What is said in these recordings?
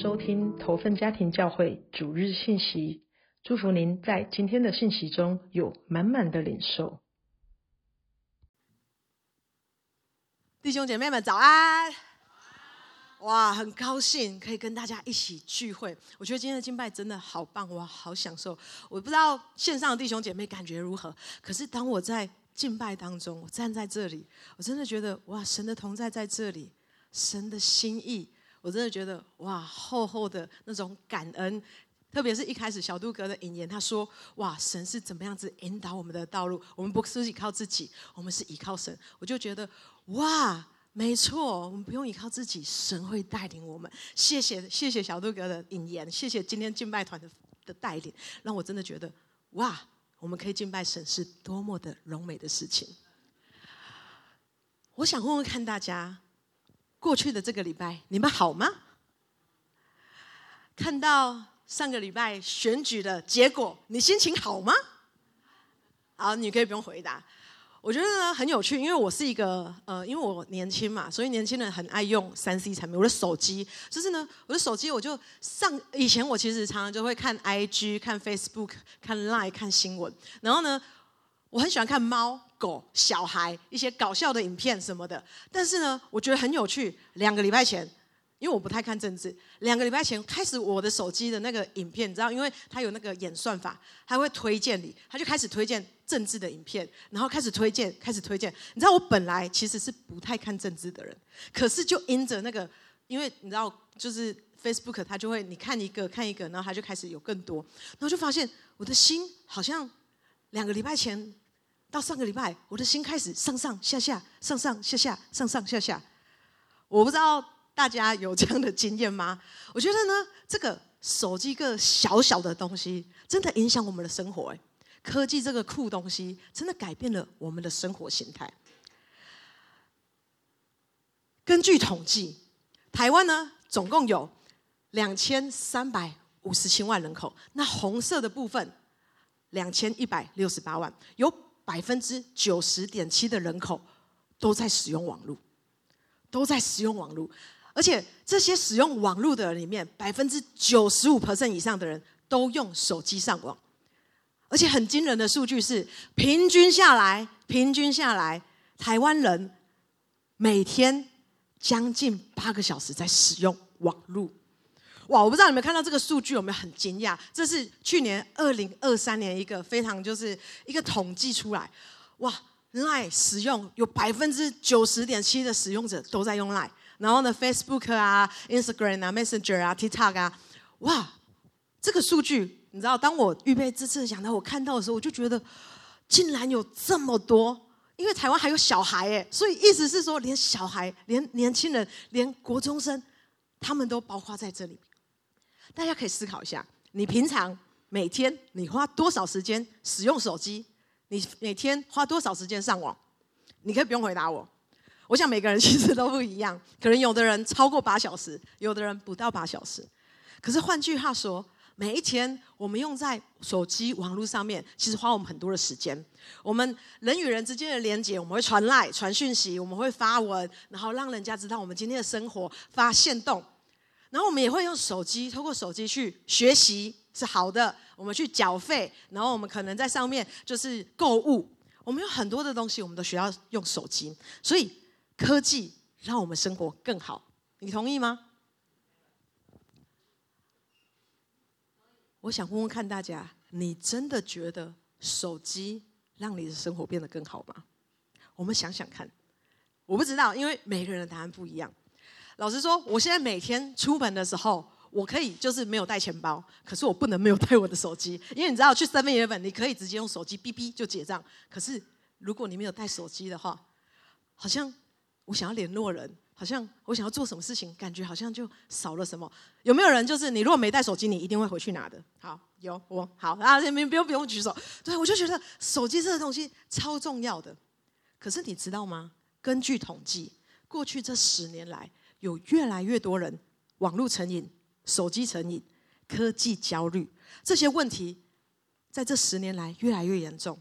收听投份家庭教会主日信息，祝福您在今天的信息中有满满的领受。弟兄姐妹们，早安！哇，很高兴可以跟大家一起聚会。我觉得今天的敬拜真的好棒，我好享受。我不知道线上的弟兄姐妹感觉如何，可是当我在敬拜当中，我站在这里，我真的觉得哇，神的同在在这里，神的心意。我真的觉得哇，厚厚的那种感恩，特别是一开始小杜哥的引言，他说哇，神是怎么样子引导我们的道路？我们不是依靠自己，我们是依靠神。我就觉得哇，没错，我们不用依靠自己，神会带领我们。谢谢谢谢小杜哥的引言，谢谢今天敬拜团的的带领，让我真的觉得哇，我们可以敬拜神是多么的荣美的事情。我想问问看大家。过去的这个礼拜，你们好吗？看到上个礼拜选举的结果，你心情好吗？好，你可以不用回答。我觉得呢很有趣，因为我是一个呃，因为我年轻嘛，所以年轻人很爱用三 C 产品。我的手机就是呢，我的手机我就上以前我其实常常就会看 IG、看 Facebook、看 Line、看新闻，然后呢。我很喜欢看猫、狗、小孩一些搞笑的影片什么的，但是呢，我觉得很有趣。两个礼拜前，因为我不太看政治，两个礼拜前开始我的手机的那个影片，你知道，因为它有那个演算法，它会推荐你，它就开始推荐政治的影片，然后开始推荐，开始推荐。你知道，我本来其实是不太看政治的人，可是就因着那个，因为你知道，就是 Facebook 它就会你看一个看一个，然后它就开始有更多，然后就发现我的心好像两个礼拜前。到上个礼拜，我的心开始上上下下、上上下下、上上下下。我不知道大家有这样的经验吗？我觉得呢，这个手机个小小的东西，真的影响我们的生活。哎，科技这个酷东西，真的改变了我们的生活形态。根据统计，台湾呢总共有两千三百五十七万人口，那红色的部分两千一百六十八万有。百分之九十点七的人口都在使用网络，都在使用网络，而且这些使用网络的人里面，百分之九十五 percent 以上的人都用手机上网，而且很惊人的数据是，平均下来，平均下来，台湾人每天将近八个小时在使用网络。哇！我不知道你们看到这个数据有没有很惊讶？这是去年二零二三年一个非常就是一个统计出来，哇！Line 使用有百分之九十点七的使用者都在用 Line，然后呢，Facebook 啊、Instagram 啊、Messenger 啊、TikTok 啊，哇！这个数据你知道，当我预备这次讲到我看到的时候，我就觉得竟然有这么多，因为台湾还有小孩哎，所以意思是说，连小孩、连年轻人、连国中生，他们都包括在这里。大家可以思考一下，你平常每天你花多少时间使用手机？你每天花多少时间上网？你可以不用回答我。我想每个人其实都不一样，可能有的人超过八小时，有的人不到八小时。可是换句话说，每一天我们用在手机网络上面，其实花我们很多的时间。我们人与人之间的连接，我们会传赖、传讯息，我们会发文，然后让人家知道我们今天的生活，发现动。然后我们也会用手机，透过手机去学习是好的。我们去缴费，然后我们可能在上面就是购物。我们有很多的东西，我们都需要用手机。所以科技让我们生活更好，你同意吗？我想问问看大家，你真的觉得手机让你的生活变得更好吗？我们想想看，我不知道，因为每个人的答案不一样。老实说，我现在每天出门的时候，我可以就是没有带钱包，可是我不能没有带我的手机，因为你知道去 Seven Eleven 你可以直接用手机哔哔就结账，可是如果你没有带手机的话，好像我想要联络人，好像我想要做什么事情，感觉好像就少了什么。有没有人就是你如果没带手机，你一定会回去拿的？好，有我好啊，你们不用不用举手。对，我就觉得手机这个东西超重要的。可是你知道吗？根据统计，过去这十年来。有越来越多人网络成瘾、手机成瘾、科技焦虑这些问题，在这十年来越来越严重。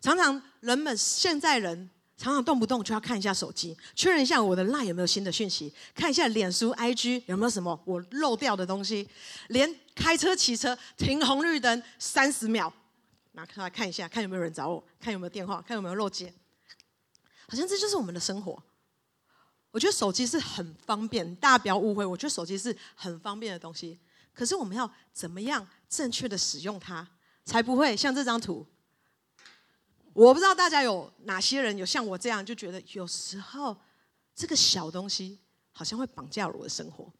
常常人们现在人常常动不动就要看一下手机，确认一下我的 LINE 有没有新的讯息，看一下脸书 IG 有没有什么我漏掉的东西，连开车骑车停红绿灯三十秒，拿出来看一下，看有没有人找我，看有没有电话，看有没有漏接，好像这就是我们的生活。我觉得手机是很方便，大家不要误会，我觉得手机是很方便的东西。可是我们要怎么样正确的使用它，才不会像这张图？我不知道大家有哪些人有像我这样，就觉得有时候这个小东西好像会绑架我的生活。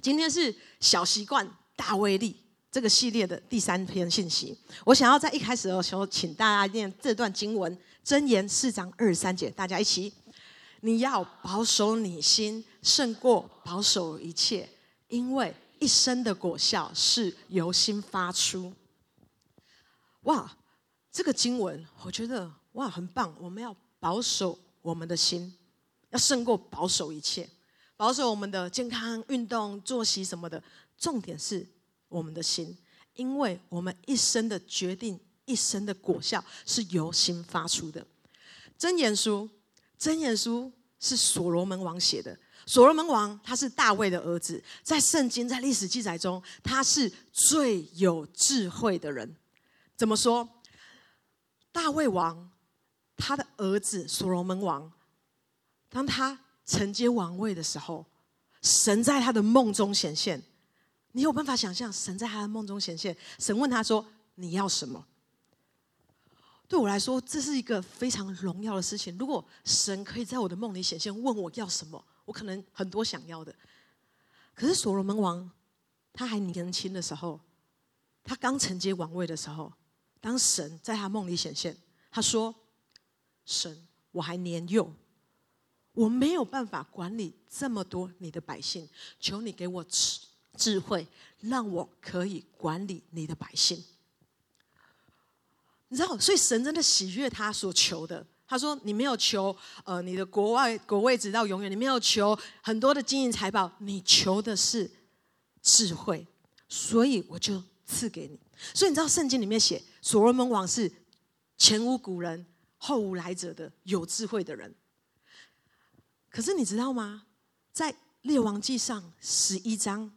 今天是小习惯大威力这个系列的第三篇信息。我想要在一开始的时候，请大家念这段经文，箴言四章二十三节，大家一起。你要保守你心，胜过保守一切，因为一生的果效是由心发出。哇！这个经文，我觉得哇，很棒。我们要保守我们的心，要胜过保守一切，保守我们的健康、运动、作息什么的。重点是我们的心，因为我们一生的决定、一生的果效是由心发出的。箴言书，箴言书是所罗门王写的。所罗门王他是大卫的儿子，在圣经在历史记载中，他是最有智慧的人。怎么说？大卫王，他的儿子所罗门王，当他承接王位的时候，神在他的梦中显现。你有办法想象神在他的梦中显现？神问他说：“你要什么？”对我来说，这是一个非常荣耀的事情。如果神可以在我的梦里显现，问我要什么，我可能很多想要的。可是所罗门王他还年轻的时候，他刚承接王位的时候。当神在他梦里显现，他说：“神，我还年幼，我没有办法管理这么多你的百姓，求你给我智智慧，让我可以管理你的百姓。”你知道，所以神真的喜悦他所求的。他说：“你没有求呃你的国外国位直到永远，你没有求很多的金银财宝，你求的是智慧，所以我就赐给你。”所以你知道圣经里面写。所罗门王是前无古人后无来者的有智慧的人。可是你知道吗？在列王记上十一章，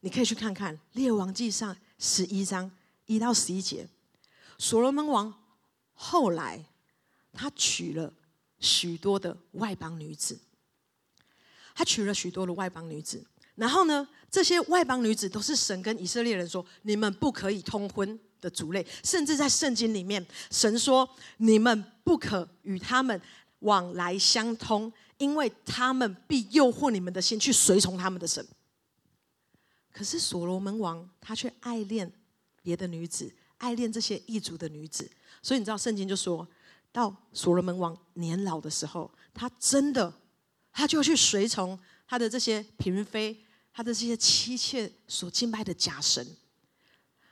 你可以去看看列王记上十一章一到十一节。所罗门王后来他娶了许多的外邦女子，他娶了许多的外邦女子。然后呢，这些外邦女子都是神跟以色列人说：你们不可以通婚。的族类，甚至在圣经里面，神说：“你们不可与他们往来相通，因为他们必诱惑你们的心去随从他们的神。”可是所罗门王他却爱恋别的女子，爱恋这些异族的女子。所以你知道，圣经就说到所罗门王年老的时候，他真的他就去随从他的这些嫔妃，他的这些妻妾所敬拜的假神。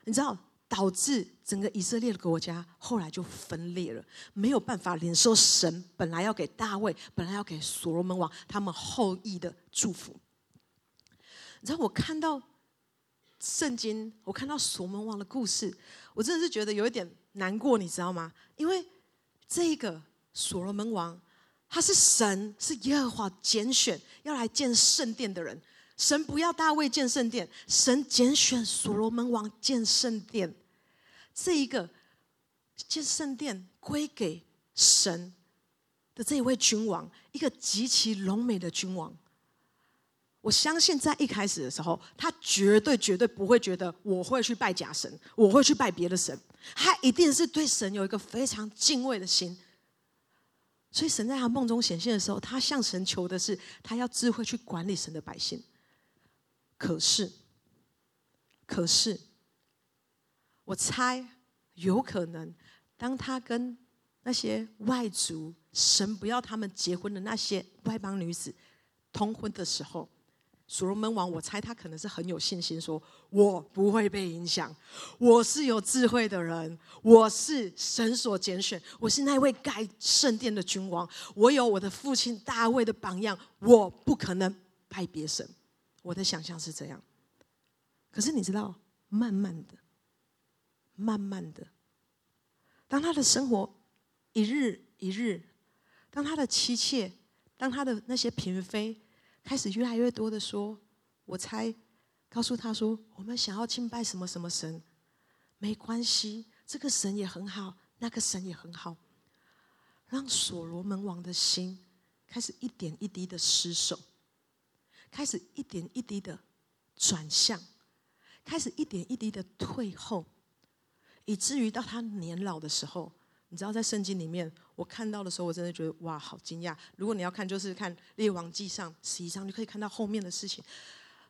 你知道？导致整个以色列的国家后来就分裂了，没有办法领受神本来要给大卫、本来要给所罗门王他们后裔的祝福。你知道，我看到圣经，我看到所罗门王的故事，我真的是觉得有一点难过，你知道吗？因为这个所罗门王，他是神，是耶和华拣选要来建圣殿的人。神不要大卫建圣殿，神拣选所罗门王建圣殿。这一个建圣殿归给神的这一位君王，一个极其荣美的君王。我相信在一开始的时候，他绝对绝对不会觉得我会去拜假神，我会去拜别的神。他一定是对神有一个非常敬畏的心。所以神在他梦中显现的时候，他向神求的是，他要智慧去管理神的百姓。可是，可是，我猜有可能，当他跟那些外族神不要他们结婚的那些外邦女子通婚的时候，所罗门王，我猜他可能是很有信心，说我不会被影响，我是有智慧的人，我是神所拣选，我是那位盖圣殿的君王，我有我的父亲大卫的榜样，我不可能拜别神。我的想象是这样，可是你知道，慢慢的、慢慢的，当他的生活一日一日当他的妻妾，当他的那些嫔妃开始越来越多的说，我猜告诉他说，我们想要敬拜什么什么神，没关系，这个神也很好，那个神也很好，让所罗门王的心开始一点一滴的失守，开始一点一滴的转向，开始一点一滴的退后。以至于到他年老的时候，你知道，在圣经里面，我看到的时候，我真的觉得哇，好惊讶。如果你要看，就是看列王记上十一章，你可以看到后面的事情。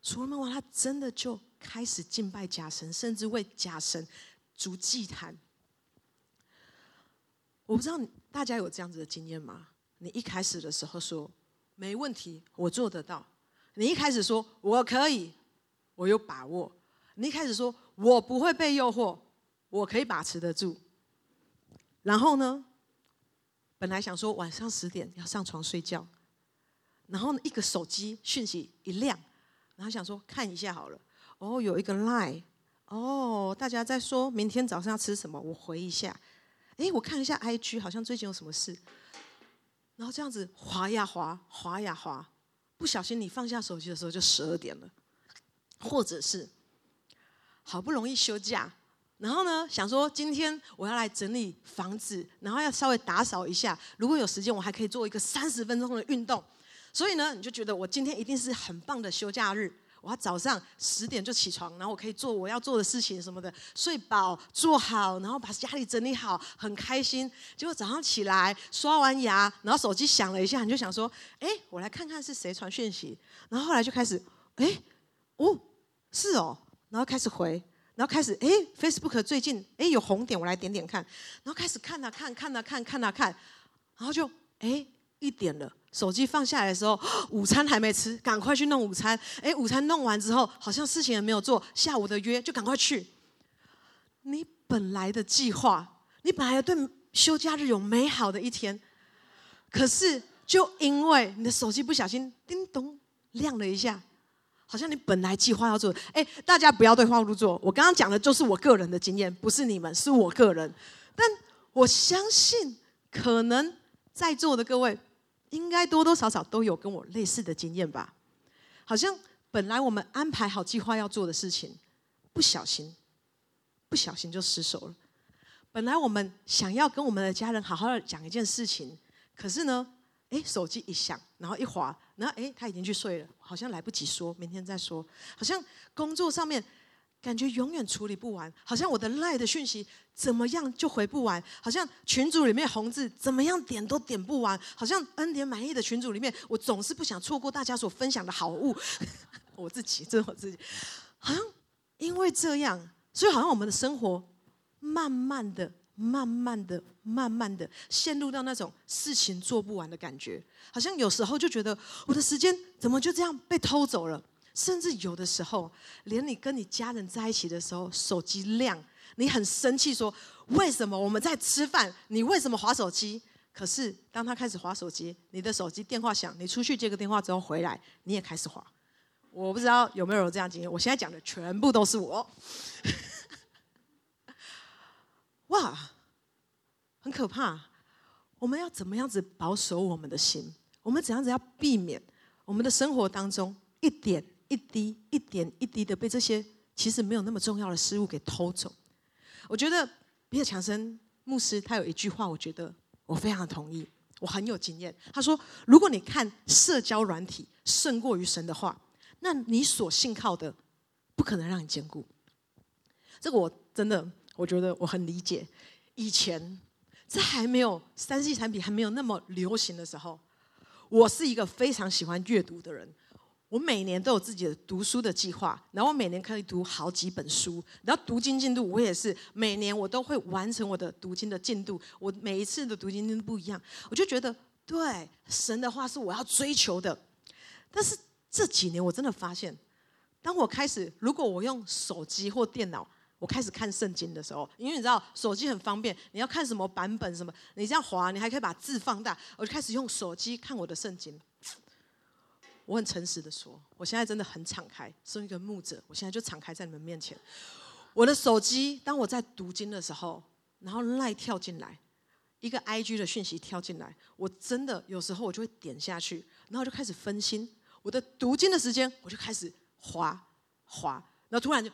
所罗门王他真的就开始敬拜假神，甚至为假神筑祭坛。我不知道大家有这样子的经验吗？你一开始的时候说没问题，我做得到；你一开始说我可以，我有把握；你一开始说我不会被诱惑。我可以把持得住，然后呢？本来想说晚上十点要上床睡觉，然后一个手机讯息一亮，然后想说看一下好了。哦，有一个 line，哦，大家在说明天早上要吃什么，我回一下。哎，我看一下 IG，好像最近有什么事。然后这样子滑呀滑，滑呀滑，不小心你放下手机的时候就十二点了，或者是好不容易休假。然后呢，想说今天我要来整理房子，然后要稍微打扫一下。如果有时间，我还可以做一个三十分钟的运动。所以呢，你就觉得我今天一定是很棒的休假日。我要早上十点就起床，然后我可以做我要做的事情什么的，睡饱做好，然后把家里整理好，很开心。结果早上起来刷完牙，然后手机响了一下，你就想说：哎，我来看看是谁传讯息。然后后来就开始，哎，哦，是哦，然后开始回。然后开始，哎，Facebook 最近哎有红点，我来点点看。然后开始看啊看，看啊看，看啊看，然后就哎一点了。手机放下来的时候，午餐还没吃，赶快去弄午餐。哎，午餐弄完之后，好像事情也没有做，下午的约就赶快去。你本来的计划，你本来对休假日有美好的一天，可是就因为你的手机不小心叮咚亮了一下。好像你本来计划要做的，哎，大家不要对号入座。我刚刚讲的就是我个人的经验，不是你们，是我个人。但我相信，可能在座的各位，应该多多少少都有跟我类似的经验吧。好像本来我们安排好计划要做的事情，不小心，不小心就失手了。本来我们想要跟我们的家人好好的讲一件事情，可是呢？哎，手机一响，然后一滑，然后哎，他已经去睡了，好像来不及说，明天再说。好像工作上面感觉永远处理不完，好像我的赖的讯息怎么样就回不完，好像群组里面红字怎么样点都点不完，好像恩典满意的群组里面，我总是不想错过大家所分享的好物。我自己，这是我自己，好像因为这样，所以好像我们的生活慢慢的。慢慢的、慢慢的陷入到那种事情做不完的感觉，好像有时候就觉得我的时间怎么就这样被偷走了？甚至有的时候，连你跟你家人在一起的时候，手机亮，你很生气，说为什么我们在吃饭，你为什么划手机？可是当他开始划手机，你的手机电话响，你出去接个电话之后回来，你也开始划。我不知道有没有这样经验？我现在讲的全部都是我。哇，很可怕！我们要怎么样子保守我们的心？我们怎样子要避免我们的生活当中一点一滴、一点一滴的被这些其实没有那么重要的事物给偷走？我觉得比尔·强森牧师他有一句话，我觉得我非常的同意，我很有经验。他说：“如果你看社交软体胜过于神的话，那你所信靠的不可能让你坚固。”这个我真的。我觉得我很理解，以前在还没有三 C 产品还没有那么流行的时候，我是一个非常喜欢阅读的人。我每年都有自己的读书的计划，然后我每年可以读好几本书。然后读经进度，我也是每年我都会完成我的读经的进度。我每一次的读经进度不一样，我就觉得对神的话是我要追求的。但是这几年我真的发现，当我开始如果我用手机或电脑。我开始看圣经的时候，因为你知道手机很方便，你要看什么版本什么，你这样滑，你还可以把字放大。我就开始用手机看我的圣经。我很诚实的说，我现在真的很敞开，是一个牧者，我现在就敞开在你们面前。我的手机，当我在读经的时候，然后赖跳进来，一个 IG 的讯息跳进来，我真的有时候我就会点下去，然后就开始分心。我的读经的时间，我就开始滑滑，然后突然就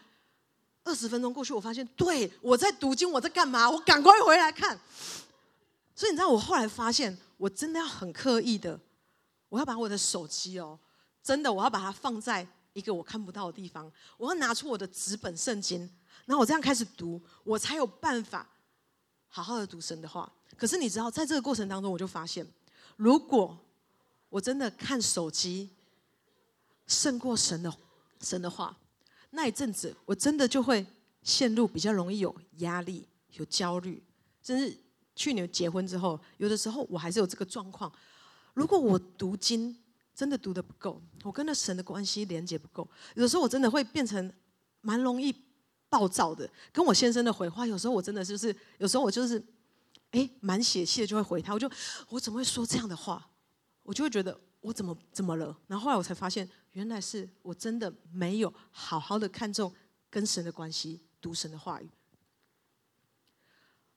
二十分钟过去，我发现对我在读经，我在干嘛？我赶快回来看。所以你知道，我后来发现，我真的要很刻意的，我要把我的手机哦，真的我要把它放在一个我看不到的地方，我要拿出我的纸本圣经，然后我这样开始读，我才有办法好好的读神的话。可是你知道，在这个过程当中，我就发现，如果我真的看手机。胜过神的神的话，那一阵子我真的就会陷入比较容易有压力、有焦虑，甚至去年结婚之后，有的时候我还是有这个状况。如果我读经真的读的不够，我跟那神的关系连接不够，有的时候我真的会变成蛮容易暴躁的。跟我先生的回话，有时候我真的就是，有时候我就是哎蛮血气的就会回他，我就我怎么会说这样的话？我就会觉得。我怎么怎么了？然后后来我才发现，原来是我真的没有好好的看重跟神的关系，读神的话语。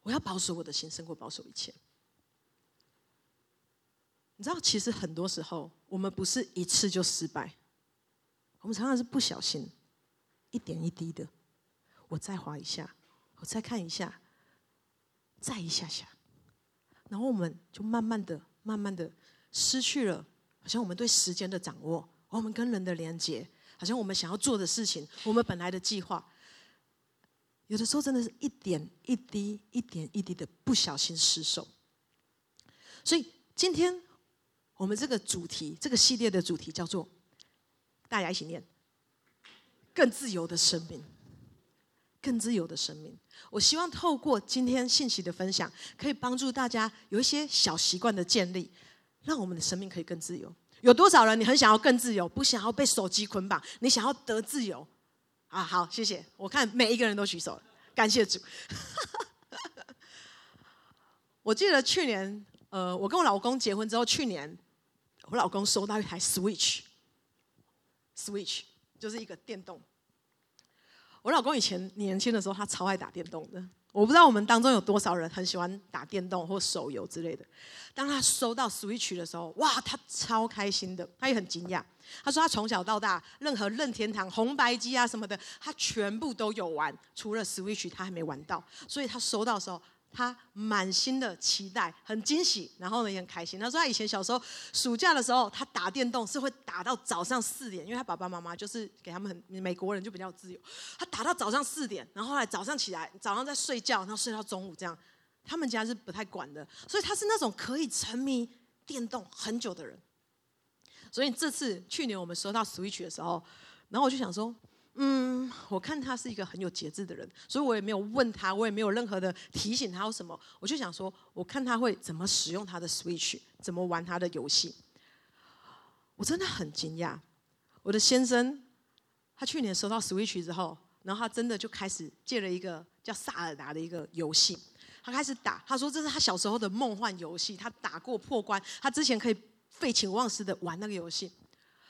我要保守我的心，胜过保守一切。你知道，其实很多时候我们不是一次就失败，我们常常是不小心，一点一滴的，我再滑一下，我再看一下，再一下下，然后我们就慢慢的、慢慢的失去了。好像我们对时间的掌握，我们跟人的连接，好像我们想要做的事情，我们本来的计划，有的时候真的是一点一滴、一点一滴的不小心失手。所以今天我们这个主题，这个系列的主题叫做“大家一起念：更自由的生命，更自由的生命”。我希望透过今天信息的分享，可以帮助大家有一些小习惯的建立。让我们的生命可以更自由。有多少人你很想要更自由，不想要被手机捆绑，你想要得自由？啊，好，谢谢。我看每一个人都举手了，感谢主。我记得去年，呃，我跟我老公结婚之后，去年我老公收到一台 Switch，Switch 就是一个电动。我老公以前年轻的时候，他超爱打电动的。我不知道我们当中有多少人很喜欢打电动或手游之类的。当他收到 Switch 的时候，哇，他超开心的，他也很惊讶。他说他从小到大，任何任天堂红白机啊什么的，他全部都有玩，除了 Switch 他还没玩到。所以他收到时候。他满心的期待，很惊喜，然后呢也很开心。他说他以前小时候暑假的时候，他打电动是会打到早上四点，因为他爸爸妈妈就是给他们很美国人就比较自由。他打到早上四点，然后后来早上起来，早上在睡觉，然后睡到中午这样。他们家是不太管的，所以他是那种可以沉迷电动很久的人。所以这次去年我们收到 Switch 的时候，然后我就想说。嗯，我看他是一个很有节制的人，所以我也没有问他，我也没有任何的提醒他有什么。我就想说，我看他会怎么使用他的 Switch，怎么玩他的游戏。我真的很惊讶，我的先生他去年收到 Switch 之后，然后他真的就开始借了一个叫萨尔达的一个游戏，他开始打。他说这是他小时候的梦幻游戏，他打过破关，他之前可以废寝忘食的玩那个游戏。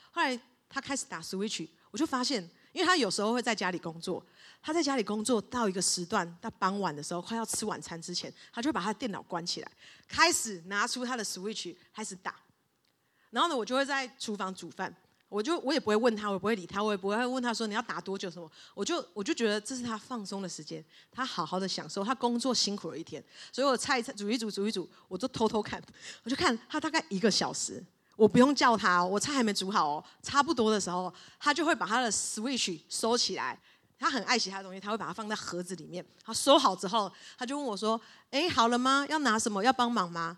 后来他开始打 Switch，我就发现。因为他有时候会在家里工作，他在家里工作到一个时段，到傍晚的时候，快要吃晚餐之前，他就会把他的电脑关起来，开始拿出他的 Switch 开始打。然后呢，我就会在厨房煮饭，我就我也不会问他，我也不会理他，我也不会问他说你要打多久什么，我就我就觉得这是他放松的时间，他好好的享受他工作辛苦了一天，所以我菜煮一煮煮一煮，我就偷偷看，我就看他大概一个小时。我不用叫他，我菜还没煮好哦。差不多的时候，他就会把他的 Switch 收起来。他很爱惜他的东西，他会把它放在盒子里面。他收好之后，他就问我说：“哎，好了吗？要拿什么？要帮忙吗？”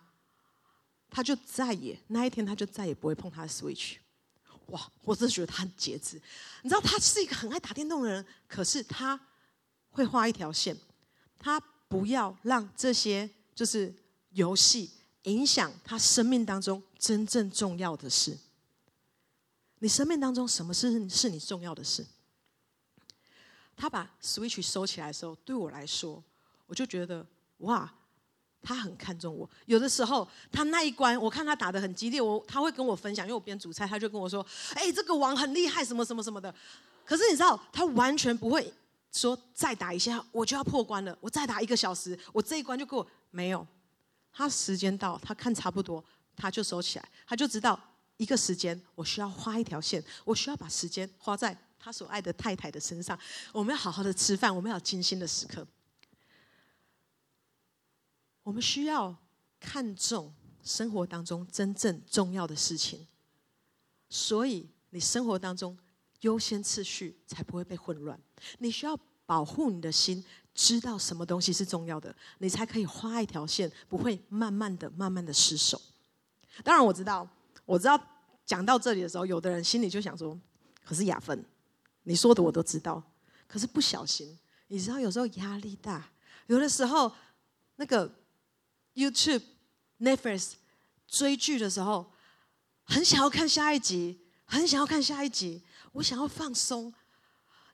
他就再也那一天，他就再也不会碰他的 Switch。哇！我真的觉得他很节制。你知道，他是一个很爱打电动的人，可是他会画一条线，他不要让这些就是游戏。影响他生命当中真正重要的事。你生命当中什么事是你重要的事？他把 Switch 收起来的时候，对我来说，我就觉得哇，他很看重我。有的时候，他那一关，我看他打的很激烈，我他会跟我分享，因为我边煮菜，他就跟我说：“哎，这个王很厉害，什么什么什么的。”可是你知道，他完全不会说再打一下我就要破关了，我再打一个小时，我这一关就过没有。他时间到，他看差不多，他就收起来，他就知道一个时间，我需要画一条线，我需要把时间花在他所爱的太太的身上。我们要好好的吃饭，我们要精心的时刻。我们需要看重生活当中真正重要的事情，所以你生活当中优先次序才不会被混乱。你需要保护你的心，知道什么东西是重要的，你才可以画一条线，不会慢慢的、慢慢的失手。当然，我知道，我知道讲到这里的时候，有的人心里就想说：“可是雅芬，你说的我都知道，可是不小心，你知道有时候压力大，有的时候那个。” YouTube、Netflix 追剧的时候，很想要看下一集，很想要看下一集。我想要放松，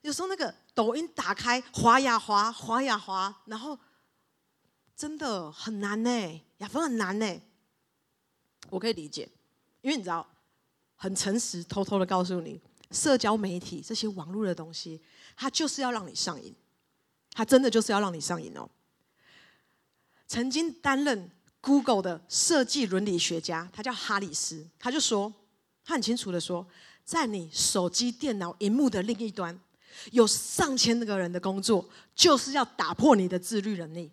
有时候那个抖音打开，滑呀滑，滑呀滑，然后真的很难呢，雅芬很难呢。我可以理解，因为你知道，很诚实，偷偷的告诉你，社交媒体这些网络的东西，它就是要让你上瘾，它真的就是要让你上瘾哦。曾经担任 Google 的设计伦理学家，他叫哈里斯，他就说，他很清楚的说，在你手机、电脑荧幕的另一端，有上千个人的工作，就是要打破你的自律能力。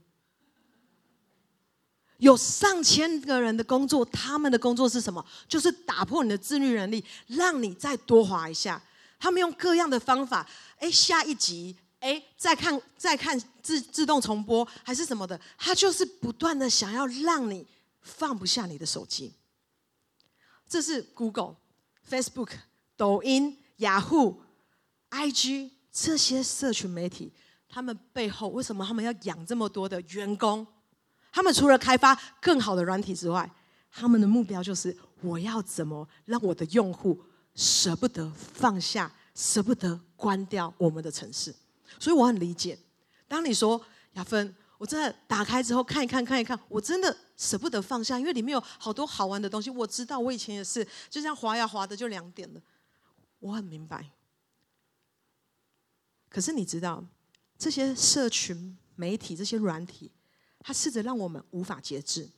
有上千个人的工作，他们的工作是什么？就是打破你的自律能力，让你再多滑一下。他们用各样的方法，哎，下一集。哎，再看再看自自动重播还是什么的，他就是不断的想要让你放不下你的手机。这是 Google、Facebook、抖音、雅虎、IG 这些社群媒体，他们背后为什么他们要养这么多的员工？他们除了开发更好的软体之外，他们的目标就是我要怎么让我的用户舍不得放下，舍不得关掉我们的城市。所以我很理解，当你说雅芬，我真的打开之后看一看看一看，我真的舍不得放下，因为里面有好多好玩的东西。我知道我以前也是，就这样滑呀滑的就两点了，我很明白。可是你知道，这些社群媒体这些软体，它试着让我们无法节制，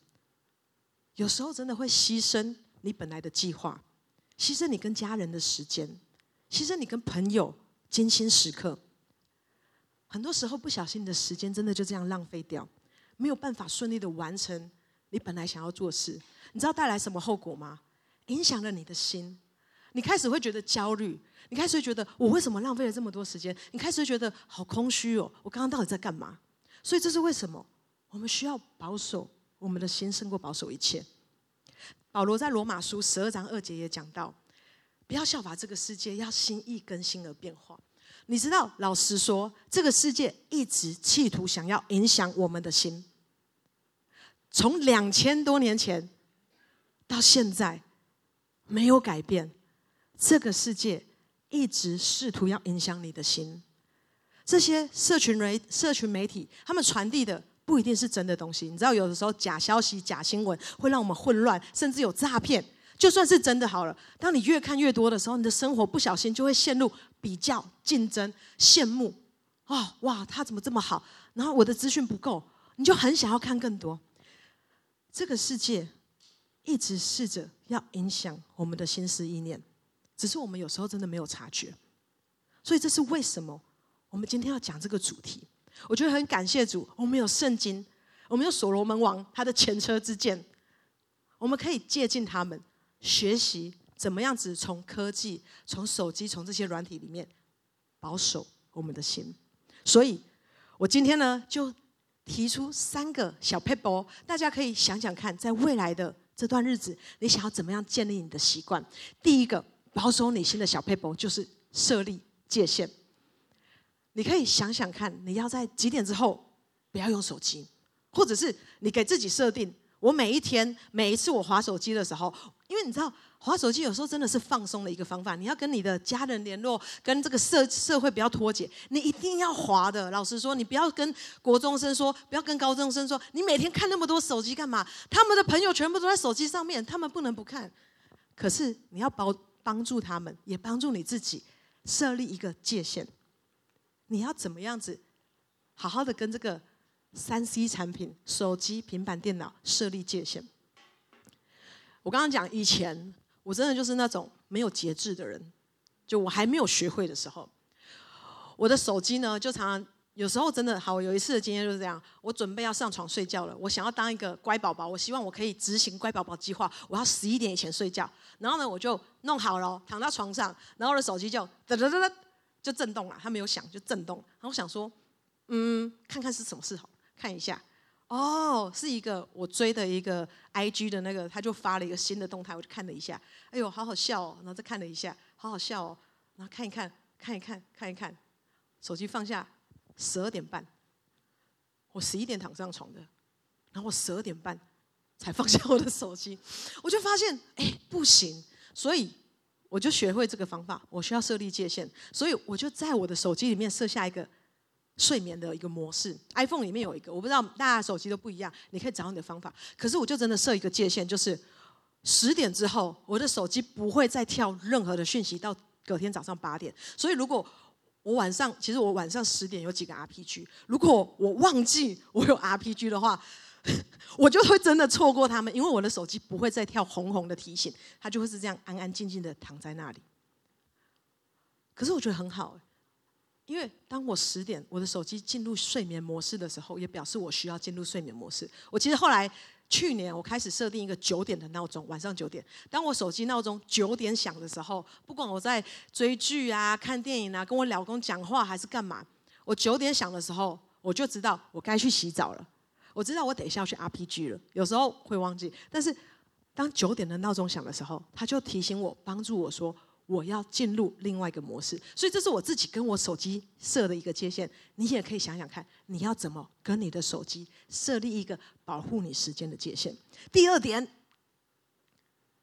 有时候真的会牺牲你本来的计划，牺牲你跟家人的时间，牺牲你跟朋友精心时刻。很多时候不小心，你的时间真的就这样浪费掉，没有办法顺利的完成你本来想要做事。你知道带来什么后果吗？影响了你的心，你开始会觉得焦虑，你开始会觉得我为什么浪费了这么多时间？你开始会觉得好空虚哦，我刚刚到底在干嘛？所以这是为什么我们需要保守我们的心胜过保守一切。保罗在罗马书十二章二节也讲到，不要效法这个世界，要心意更新而变化。你知道，老实说，这个世界一直企图想要影响我们的心。从两千多年前到现在，没有改变。这个世界一直试图要影响你的心。这些社群媒社群媒体，他们传递的不一定是真的东西。你知道，有的时候假消息、假新闻会让我们混乱，甚至有诈骗。就算是真的好了，当你越看越多的时候，你的生活不小心就会陷入比较、竞争、羡慕。哦，哇，他怎么这么好？然后我的资讯不够，你就很想要看更多。这个世界一直试着要影响我们的心思意念，只是我们有时候真的没有察觉。所以这是为什么我们今天要讲这个主题？我觉得很感谢主，我们有圣经，我们有所罗门王他的前车之鉴，我们可以借鉴他们。学习怎么样子从科技、从手机、从这些软体里面保守我们的心。所以，我今天呢就提出三个小 paper，大家可以想想看，在未来的这段日子，你想要怎么样建立你的习惯？第一个保守你心的小 paper 就是设立界限。你可以想想看，你要在几点之后不要用手机，或者是你给自己设定。我每一天每一次我划手机的时候，因为你知道划手机有时候真的是放松的一个方法。你要跟你的家人联络，跟这个社社会不要脱节，你一定要划的。老实说，你不要跟国中生说，不要跟高中生说，你每天看那么多手机干嘛？他们的朋友全部都在手机上面，他们不能不看。可是你要保帮助他们，也帮助你自己设立一个界限。你要怎么样子好好的跟这个三 C 产品、手机、平板电脑设立界限。我刚刚讲以前，我真的就是那种没有节制的人，就我还没有学会的时候，我的手机呢就常常有时候真的好。有一次的经验就是这样，我准备要上床睡觉了，我想要当一个乖宝宝，我希望我可以执行乖宝宝计划，我要十一点以前睡觉。然后呢，我就弄好了，躺到床上，然后我的手机就哒哒哒哒就震动了，它没有响就震动。然后我想说，嗯，看看是什么事好。看一下，哦，是一个我追的一个 I G 的那个，他就发了一个新的动态，我就看了一下，哎呦，好好笑哦，然后再看了一下，好好笑哦，然后看一看，看一看，看一看，手机放下，十二点半，我十一点躺上床的，然后我十二点半才放下我的手机，我就发现，哎，不行，所以我就学会这个方法，我需要设立界限，所以我就在我的手机里面设下一个。睡眠的一个模式，iPhone 里面有一个，我不知道大家手机都不一样，你可以找你的方法。可是我就真的设一个界限，就是十点之后，我的手机不会再跳任何的讯息到隔天早上八点。所以如果我晚上，其实我晚上十点有几个 RPG，如果我忘记我有 RPG 的话，我就会真的错过他们，因为我的手机不会再跳红红的提醒，它就会是这样安安静静的躺在那里。可是我觉得很好。因为当我十点我的手机进入睡眠模式的时候，也表示我需要进入睡眠模式。我其实后来去年我开始设定一个九点的闹钟，晚上九点。当我手机闹钟九点响的时候，不管我在追剧啊、看电影啊、跟我老公讲话还是干嘛，我九点响的时候，我就知道我该去洗澡了。我知道我等一下要去 RPG 了，有时候会忘记。但是当九点的闹钟响的时候，他就提醒我，帮助我说。我要进入另外一个模式，所以这是我自己跟我手机设的一个界限。你也可以想想看，你要怎么跟你的手机设立一个保护你时间的界限。第二点，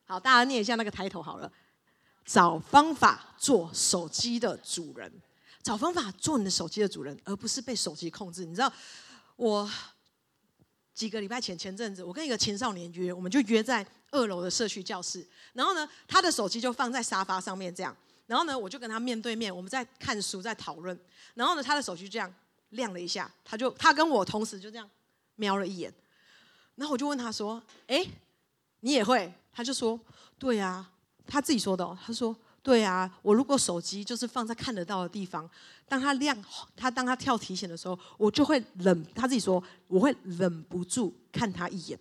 好，大家念一下那个抬头好了。找方法做手机的主人，找方法做你的手机的主人，而不是被手机控制。你知道我。几个礼拜前，前阵子我跟一个青少年约，我们就约在二楼的社区教室。然后呢，他的手机就放在沙发上面这样。然后呢，我就跟他面对面，我们在看书，在讨论。然后呢，他的手机这样亮了一下，他就他跟我同时就这样瞄了一眼。然后我就问他说：“哎，你也会？”他就说：“对呀。”他自己说的，他说。对啊，我如果手机就是放在看得到的地方，当他亮，他当他跳提醒的时候，我就会忍。他自己说，我会忍不住看他一眼。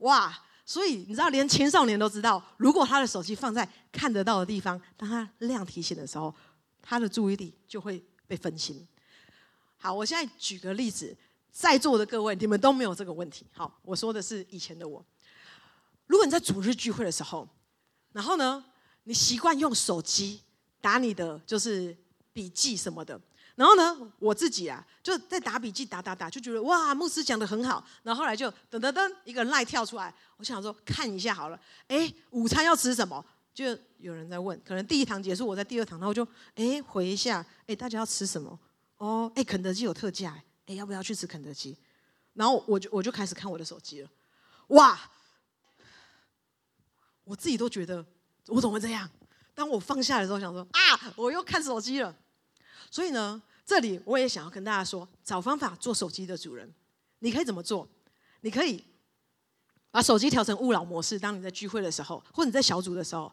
哇！所以你知道，连青少年都知道，如果他的手机放在看得到的地方，当他亮提醒的时候，他的注意力就会被分心。好，我现在举个例子，在座的各位，你们都没有这个问题。好，我说的是以前的我。如果你在主日聚会的时候，然后呢？你习惯用手机打你的就是笔记什么的，然后呢，我自己啊就在打笔记打打打，就觉得哇，牧师讲的很好。然后后来就噔噔噔，一个赖跳出来，我想说看一下好了。哎，午餐要吃什么？就有人在问，可能第一堂结束，我在第二堂，然后就哎回一下，哎大家要吃什么？哦，哎肯德基有特价，哎要不要去吃肯德基？然后我就我就开始看我的手机了，哇，我自己都觉得。我怎么会这样？当我放下的时候，想说啊，我又看手机了。所以呢，这里我也想要跟大家说，找方法做手机的主人。你可以怎么做？你可以把手机调成勿扰模式。当你在聚会的时候，或者你在小组的时候，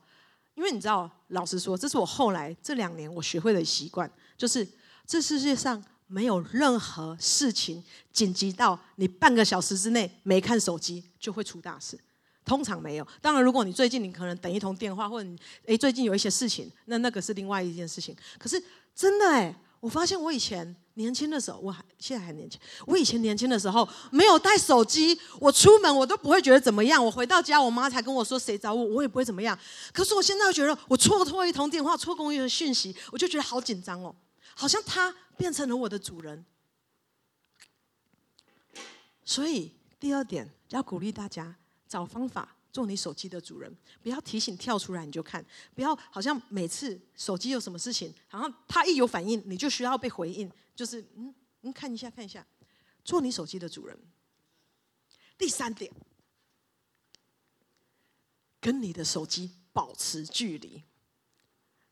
因为你知道，老实说，这是我后来这两年我学会的习惯，就是这世界上没有任何事情紧急到你半个小时之内没看手机就会出大事。通常没有，当然，如果你最近你可能等一通电话，或者你哎最近有一些事情，那那个是另外一件事情。可是真的哎，我发现我以前年轻的时候，我还现在还年轻，我以前年轻的时候没有带手机，我出门我都不会觉得怎么样。我回到家，我妈才跟我说谁找我，我也不会怎么样。可是我现在觉得，我错过一通电话，错过一个讯息，我就觉得好紧张哦，好像他变成了我的主人。所以第二点要鼓励大家。找方法做你手机的主人，不要提醒跳出来你就看，不要好像每次手机有什么事情，好像它一有反应你就需要被回应，就是嗯嗯看一下看一下，做你手机的主人。第三点，跟你的手机保持距离，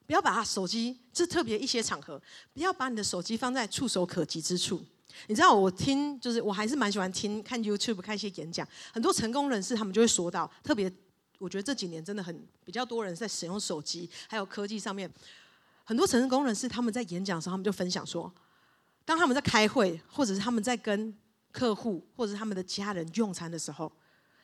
不要把手机，这特别一些场合，不要把你的手机放在触手可及之处。你知道我听，就是我还是蛮喜欢听看 YouTube 看一些演讲，很多成功人士他们就会说到，特别我觉得这几年真的很比较多人在使用手机，还有科技上面，很多成功人士他们在演讲的时候，他们就分享说，当他们在开会，或者是他们在跟客户或者是他们的家人用餐的时候，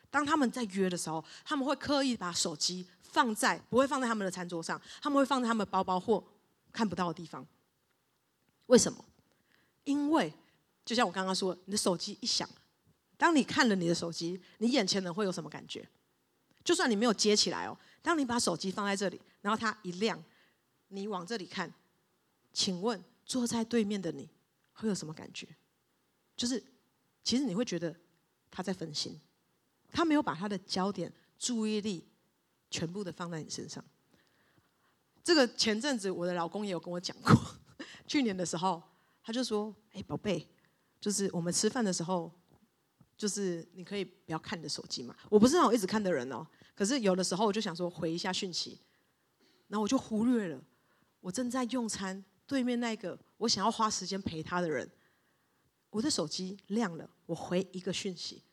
当他们在约的时候，他们会刻意把手机放在不会放在他们的餐桌上，他们会放在他们包包或看不到的地方。为什么？因为就像我刚刚说，你的手机一响，当你看了你的手机，你眼前人会有什么感觉？就算你没有接起来哦，当你把手机放在这里，然后它一亮，你往这里看，请问坐在对面的你会有什么感觉？就是其实你会觉得他在分心，他没有把他的焦点、注意力全部的放在你身上。这个前阵子我的老公也有跟我讲过。去年的时候，他就说：“哎，宝贝，就是我们吃饭的时候，就是你可以不要看你的手机嘛。我不是那种一直看的人哦，可是有的时候我就想说回一下讯息，然后我就忽略了我正在用餐对面那个我想要花时间陪他的人，我的手机亮了，我回一个讯息，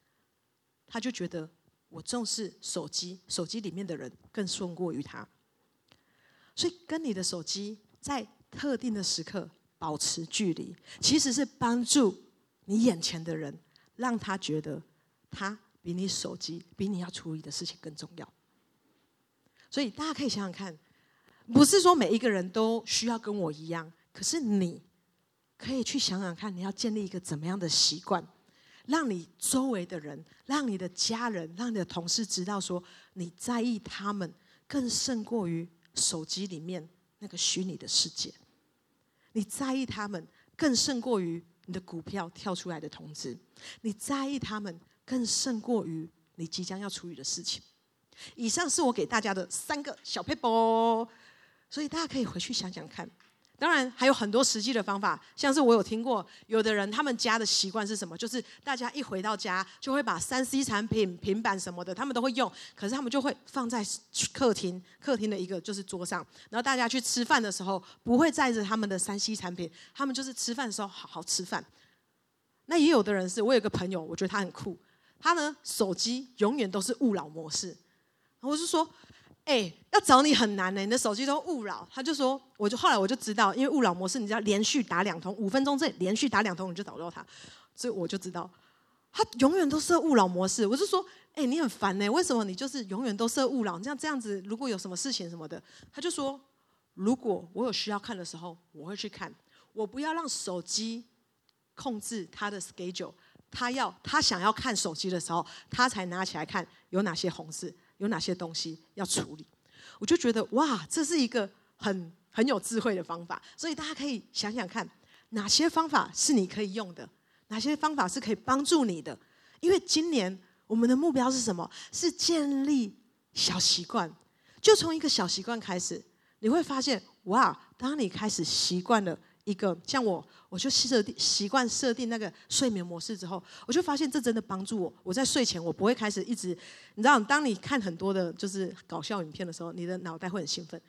他就觉得我重视手机，手机里面的人更胜过于他，所以跟你的手机在。”特定的时刻保持距离，其实是帮助你眼前的人，让他觉得他比你手机、比你要处理的事情更重要。所以大家可以想想看，不是说每一个人都需要跟我一样，可是你可以去想想看，你要建立一个怎么样的习惯，让你周围的人、让你的家人、让你的同事知道，说你在意他们，更胜过于手机里面那个虚拟的世界。你在意他们，更胜过于你的股票跳出来的通知；你在意他们，更胜过于你即将要处理的事情。以上是我给大家的三个小 paper，所以大家可以回去想想看。当然还有很多实际的方法，像是我有听过，有的人他们家的习惯是什么？就是大家一回到家，就会把三 C 产品、平板什么的，他们都会用，可是他们就会放在客厅，客厅的一个就是桌上，然后大家去吃饭的时候，不会带着他们的三 C 产品，他们就是吃饭的时候好好吃饭。那也有的人是，我有个朋友，我觉得他很酷，他呢手机永远都是勿扰模式，我是说。哎，要找你很难呢，你的手机都勿扰。他就说，我就后来我就知道，因为勿扰模式，你只要连续打两通，五分钟之内连续打两通，你就找到他。所以我就知道，他永远都设勿扰模式。我就说，哎，你很烦呢，为什么你就是永远都设勿扰？这样这样子，如果有什么事情什么的，他就说，如果我有需要看的时候，我会去看。我不要让手机控制他的 schedule，他要他想要看手机的时候，他才拿起来看有哪些红字。有哪些东西要处理？我就觉得哇，这是一个很很有智慧的方法。所以大家可以想想看，哪些方法是你可以用的，哪些方法是可以帮助你的。因为今年我们的目标是什么？是建立小习惯，就从一个小习惯开始，你会发现哇，当你开始习惯了。一个像我，我就设定习惯设定那个睡眠模式之后，我就发现这真的帮助我。我在睡前我不会开始一直，你知道，当你看很多的就是搞笑影片的时候，你的脑袋会很兴奋。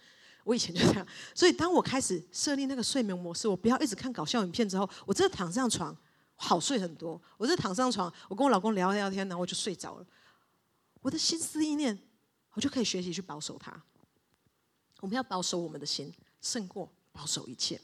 我以前就这样，所以当我开始设立那个睡眠模式，我不要一直看搞笑影片之后，我真的躺上床好睡很多。我这躺上床，我跟我老公聊聊天，然后我就睡着了。我的心思意念，我就可以学习去保守它。我们要保守我们的心，胜过保守一切。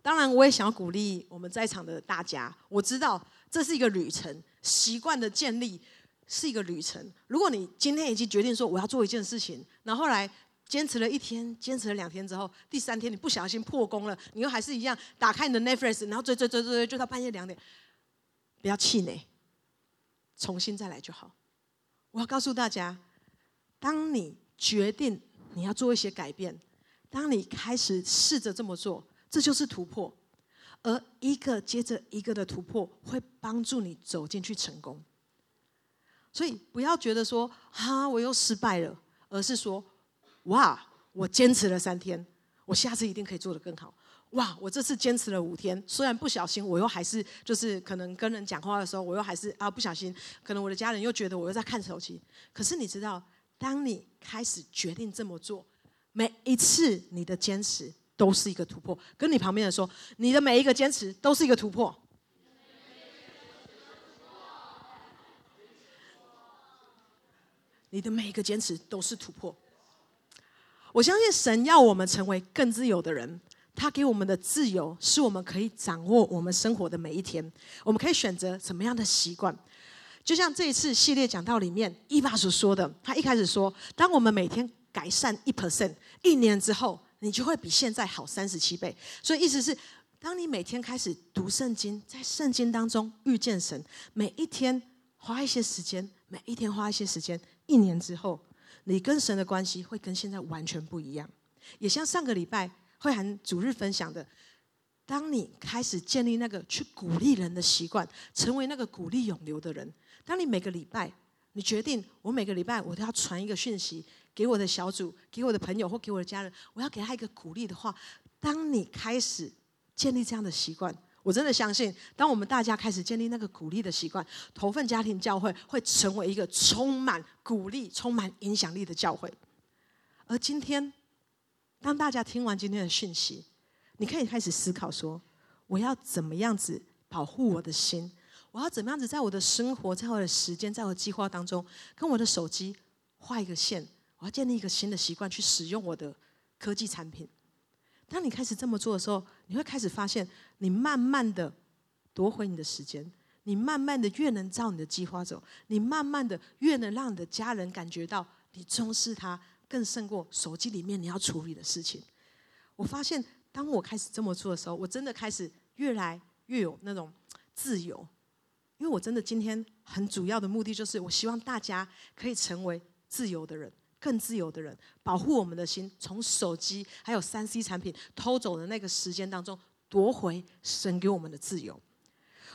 当然，我也想要鼓励我们在场的大家。我知道这是一个旅程，习惯的建立是一个旅程。如果你今天已经决定说我要做一件事情，然后来坚持了一天，坚持了两天之后，第三天你不小心破功了，你又还是一样打开你的 Netflix，然后追追追追追，追到半夜两点，不要气馁，重新再来就好。我要告诉大家，当你决定你要做一些改变，当你开始试着这么做。这就是突破，而一个接着一个的突破会帮助你走进去成功。所以不要觉得说哈我又失败了，而是说哇我坚持了三天，我下次一定可以做得更好。哇我这次坚持了五天，虽然不小心我又还是就是可能跟人讲话的时候我又还是啊不小心，可能我的家人又觉得我又在看手机。可是你知道，当你开始决定这么做，每一次你的坚持。都是一个突破，跟你旁边的说，你的每一个坚持都是一个突破。你的每一个坚持都是突破。我相信神要我们成为更自由的人，他给我们的自由是我们可以掌握我们生活的每一天，我们可以选择什么样的习惯。就像这一次系列讲到里面，伊巴所说的，他一开始说，当我们每天改善一 percent 一年之后。你就会比现在好三十七倍。所以意思是，当你每天开始读圣经，在圣经当中遇见神，每一天花一些时间，每一天花一些时间，一年之后，你跟神的关系会跟现在完全不一样。也像上个礼拜会含主日分享的。当你开始建立那个去鼓励人的习惯，成为那个鼓励永流的人。当你每个礼拜，你决定我每个礼拜我都要传一个讯息给我的小组、给我的朋友或给我的家人，我要给他一个鼓励的话。当你开始建立这样的习惯，我真的相信，当我们大家开始建立那个鼓励的习惯，投份家庭教会会成为一个充满鼓励、充满影响力的教会。而今天，当大家听完今天的讯息，你可以开始思考说：我要怎么样子保护我的心？我要怎么样子在我的生活、在我的时间、在我的计划当中，跟我的手机画一个线？我要建立一个新的习惯，去使用我的科技产品。当你开始这么做的时候，你会开始发现，你慢慢的夺回你的时间，你慢慢的越能照你的计划走，你慢慢的越能让你的家人感觉到你重视他，更胜过手机里面你要处理的事情。我发现。当我开始这么做的时候，我真的开始越来越有那种自由，因为我真的今天很主要的目的就是，我希望大家可以成为自由的人，更自由的人，保护我们的心，从手机还有三 C 产品偷走的那个时间当中夺回神给我们的自由。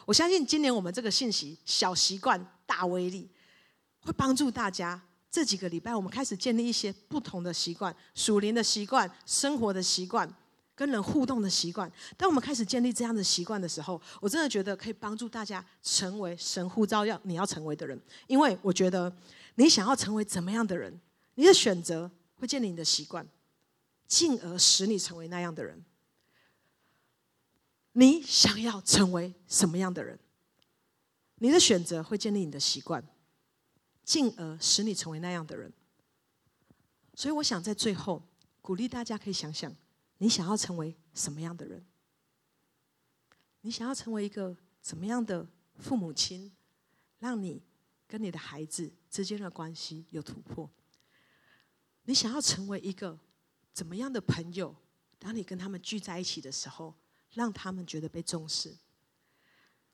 我相信今年我们这个信息小习惯大威力，会帮助大家这几个礼拜我们开始建立一些不同的习惯，属灵的习惯，生活的习惯。跟人互动的习惯，当我们开始建立这样的习惯的时候，我真的觉得可以帮助大家成为神呼召要你要成为的人。因为我觉得你想要成为怎么样的人，你的选择会建立你的习惯，进而使你成为那样的人。你想要成为什么样的人，你的选择会建立你的习惯，进而使你成为那样的人。所以，我想在最后鼓励大家可以想想。你想要成为什么样的人？你想要成为一个怎么样的父母亲，让你跟你的孩子之间的关系有突破？你想要成为一个怎么样的朋友？当你跟他们聚在一起的时候，让他们觉得被重视？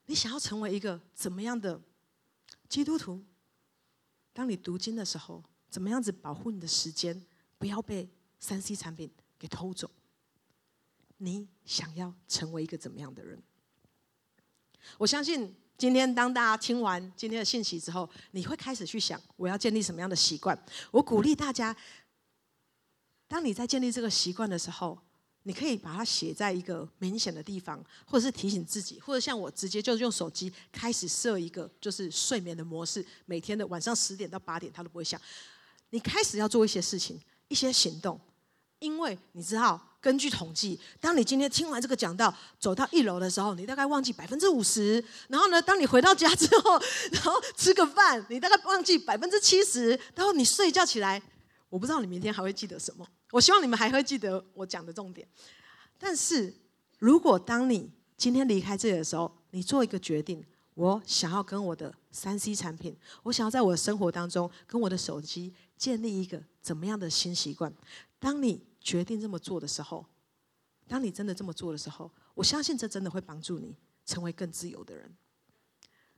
你想要成为一个怎么样的基督徒？当你读经的时候，怎么样子保护你的时间，不要被三 C 产品给偷走？你想要成为一个怎么样的人？我相信今天当大家听完今天的信息之后，你会开始去想我要建立什么样的习惯。我鼓励大家，当你在建立这个习惯的时候，你可以把它写在一个明显的地方，或者是提醒自己，或者像我直接就用手机开始设一个就是睡眠的模式，每天的晚上十点到八点它都不会响。你开始要做一些事情，一些行动，因为你知道。根据统计，当你今天听完这个讲道，走到一楼的时候，你大概忘记百分之五十。然后呢，当你回到家之后，然后吃个饭，你大概忘记百分之七十。然后你睡觉起来，我不知道你明天还会记得什么。我希望你们还会记得我讲的重点。但是如果当你今天离开这里的时候，你做一个决定，我想要跟我的三 C 产品，我想要在我的生活当中跟我的手机建立一个怎么样的新习惯？当你。决定这么做的时候，当你真的这么做的时候，我相信这真的会帮助你成为更自由的人。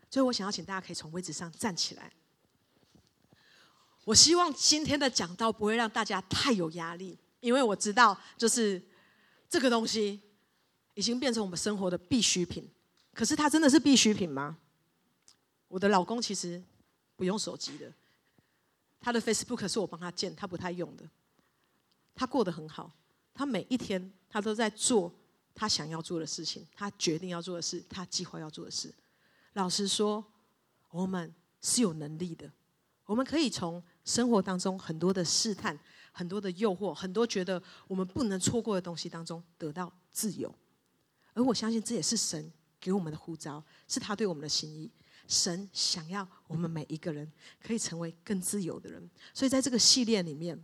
所以我想要请大家可以从位置上站起来。我希望今天的讲道不会让大家太有压力，因为我知道，就是这个东西已经变成我们生活的必需品。可是它真的是必需品吗？我的老公其实不用手机的，他的 Facebook 是我帮他建，他不太用的。他过得很好，他每一天他都在做他想要做的事情，他决定要做的事，他计划要做的事。老实说，我们是有能力的，我们可以从生活当中很多的试探、很多的诱惑、很多觉得我们不能错过的东西当中得到自由。而我相信这也是神给我们的呼召，是他对我们的心意。神想要我们每一个人可以成为更自由的人。所以在这个系列里面，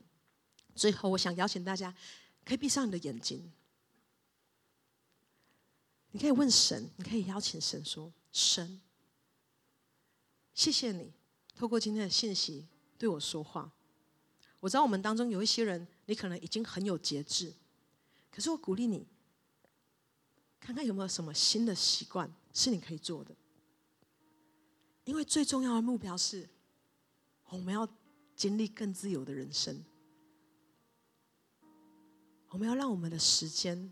最后我想邀请大家，可以闭上你的眼睛，你可以问神，你可以邀请神说：“神，谢谢你透过今天的信息对我说话。我知道我们当中有一些人，你可能已经很有节制，可是我鼓励你。”看看有没有什么新的习惯是你可以做的，因为最重要的目标是，我们要经历更自由的人生。我们要让我们的时间，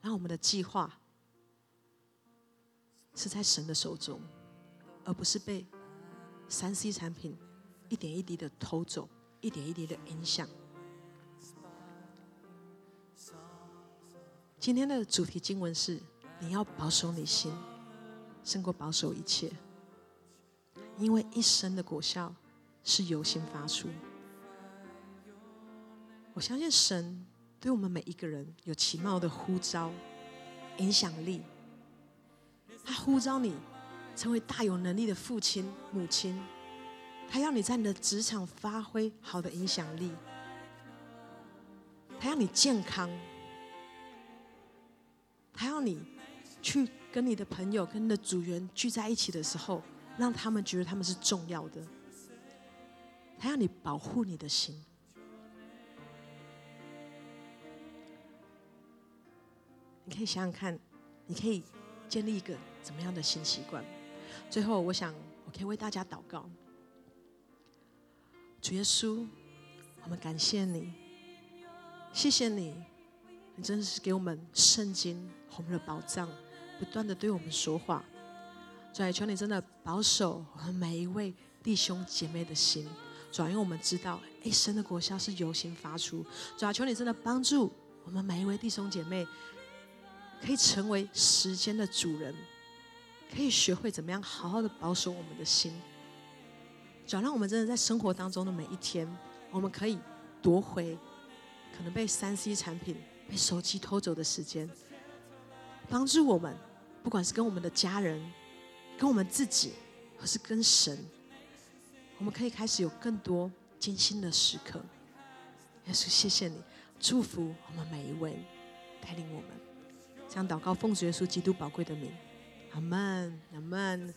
让我们的计划，是在神的手中，而不是被三 C 产品一点一滴的偷走，一点一滴的影响。今天的主题经文是：你要保守你心，胜过保守一切，因为一生的果效是由心发出。我相信神对我们每一个人有奇妙的呼召、影响力。他呼召你成为大有能力的父亲、母亲，他要你在你的职场发挥好的影响力，他要你健康。他要你去跟你的朋友、跟你的组员聚在一起的时候，让他们觉得他们是重要的。他要你保护你的心。你可以想想看，你可以建立一个怎么样的新习惯？最后，我想我可以为大家祷告。主耶稣，我们感谢你，谢谢你，你真的是给我们圣经。我们的宝藏不断的对我们说话，主啊，求你真的保守我们每一位弟兄姐妹的心，主啊，因为我们知道，一生的果效是由心发出，主啊，求你真的帮助我们每一位弟兄姐妹，可以成为时间的主人，可以学会怎么样好好的保守我们的心，只要，让我们真的在生活当中的每一天，我们可以夺回可能被三 C 产品、被手机偷走的时间。帮助我们，不管是跟我们的家人、跟我们自己，或是跟神，我们可以开始有更多艰辛的时刻。耶稣，谢谢你，祝福我们每一位，带领我们，向祷告，奉主耶稣基督宝贵的名，阿门，阿门。